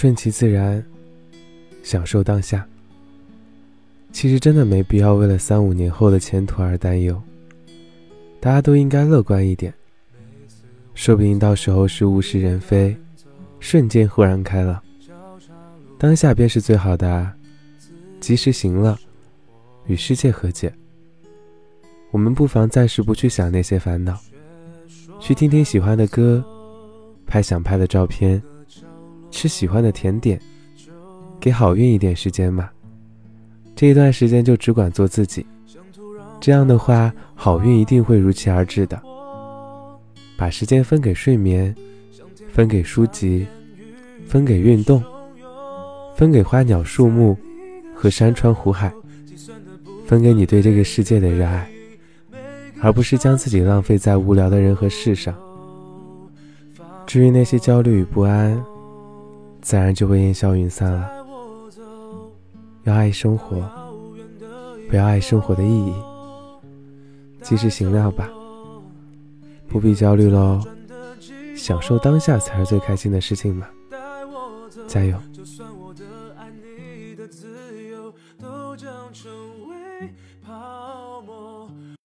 顺其自然，享受当下。其实真的没必要为了三五年后的前途而担忧。大家都应该乐观一点，说不定到时候是物是人非，瞬间豁然开朗。当下便是最好的啊！及时行乐，与世界和解。我们不妨暂时不去想那些烦恼，去听听喜欢的歌，拍想拍的照片，吃喜欢的甜点，给好运一点时间嘛。这一段时间就只管做自己，这样的话，好运一定会如期而至的。把时间分给睡眠，分给书籍，分给运动。分给花鸟树木和山川湖海，分给你对这个世界的热爱，而不是将自己浪费在无聊的人和事上。至于那些焦虑与不安，自然就会烟消云散了。要爱生活，不要爱生活的意义。及时行乐吧，不必焦虑喽，享受当下才是最开心的事情嘛。加油！都将成